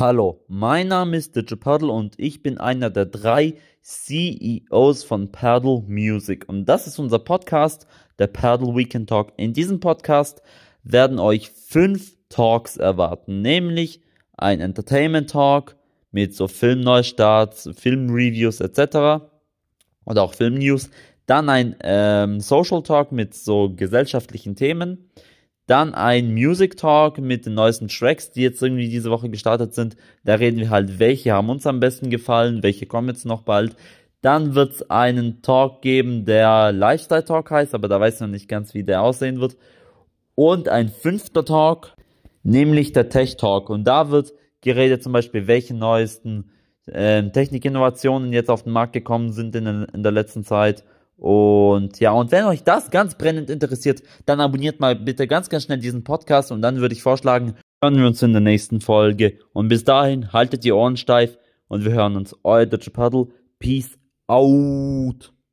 Hallo, mein Name ist Digipaddle und ich bin einer der drei CEOs von Paddle Music. Und das ist unser Podcast, der Paddle Weekend Talk. In diesem Podcast werden euch fünf Talks erwarten, nämlich ein Entertainment Talk mit so Filmneustarts, Filmreviews etc. oder auch Filmnews. Dann ein ähm, Social Talk mit so gesellschaftlichen Themen dann ein Music Talk mit den neuesten Tracks, die jetzt irgendwie diese Woche gestartet sind. Da reden wir halt, welche haben uns am besten gefallen, welche kommen jetzt noch bald. Dann wird es einen Talk geben, der Lifestyle Talk heißt, aber da weiß ich noch nicht ganz, wie der aussehen wird. Und ein fünfter Talk, nämlich der Tech Talk. Und da wird geredet zum Beispiel, welche neuesten äh, Technikinnovationen jetzt auf den Markt gekommen sind in, in der letzten Zeit und ja, und wenn euch das ganz brennend interessiert, dann abonniert mal bitte ganz, ganz schnell diesen Podcast und dann würde ich vorschlagen, hören wir uns in der nächsten Folge. Und bis dahin, haltet die Ohren steif und wir hören uns. Euer Deutsche Paddle. Peace out.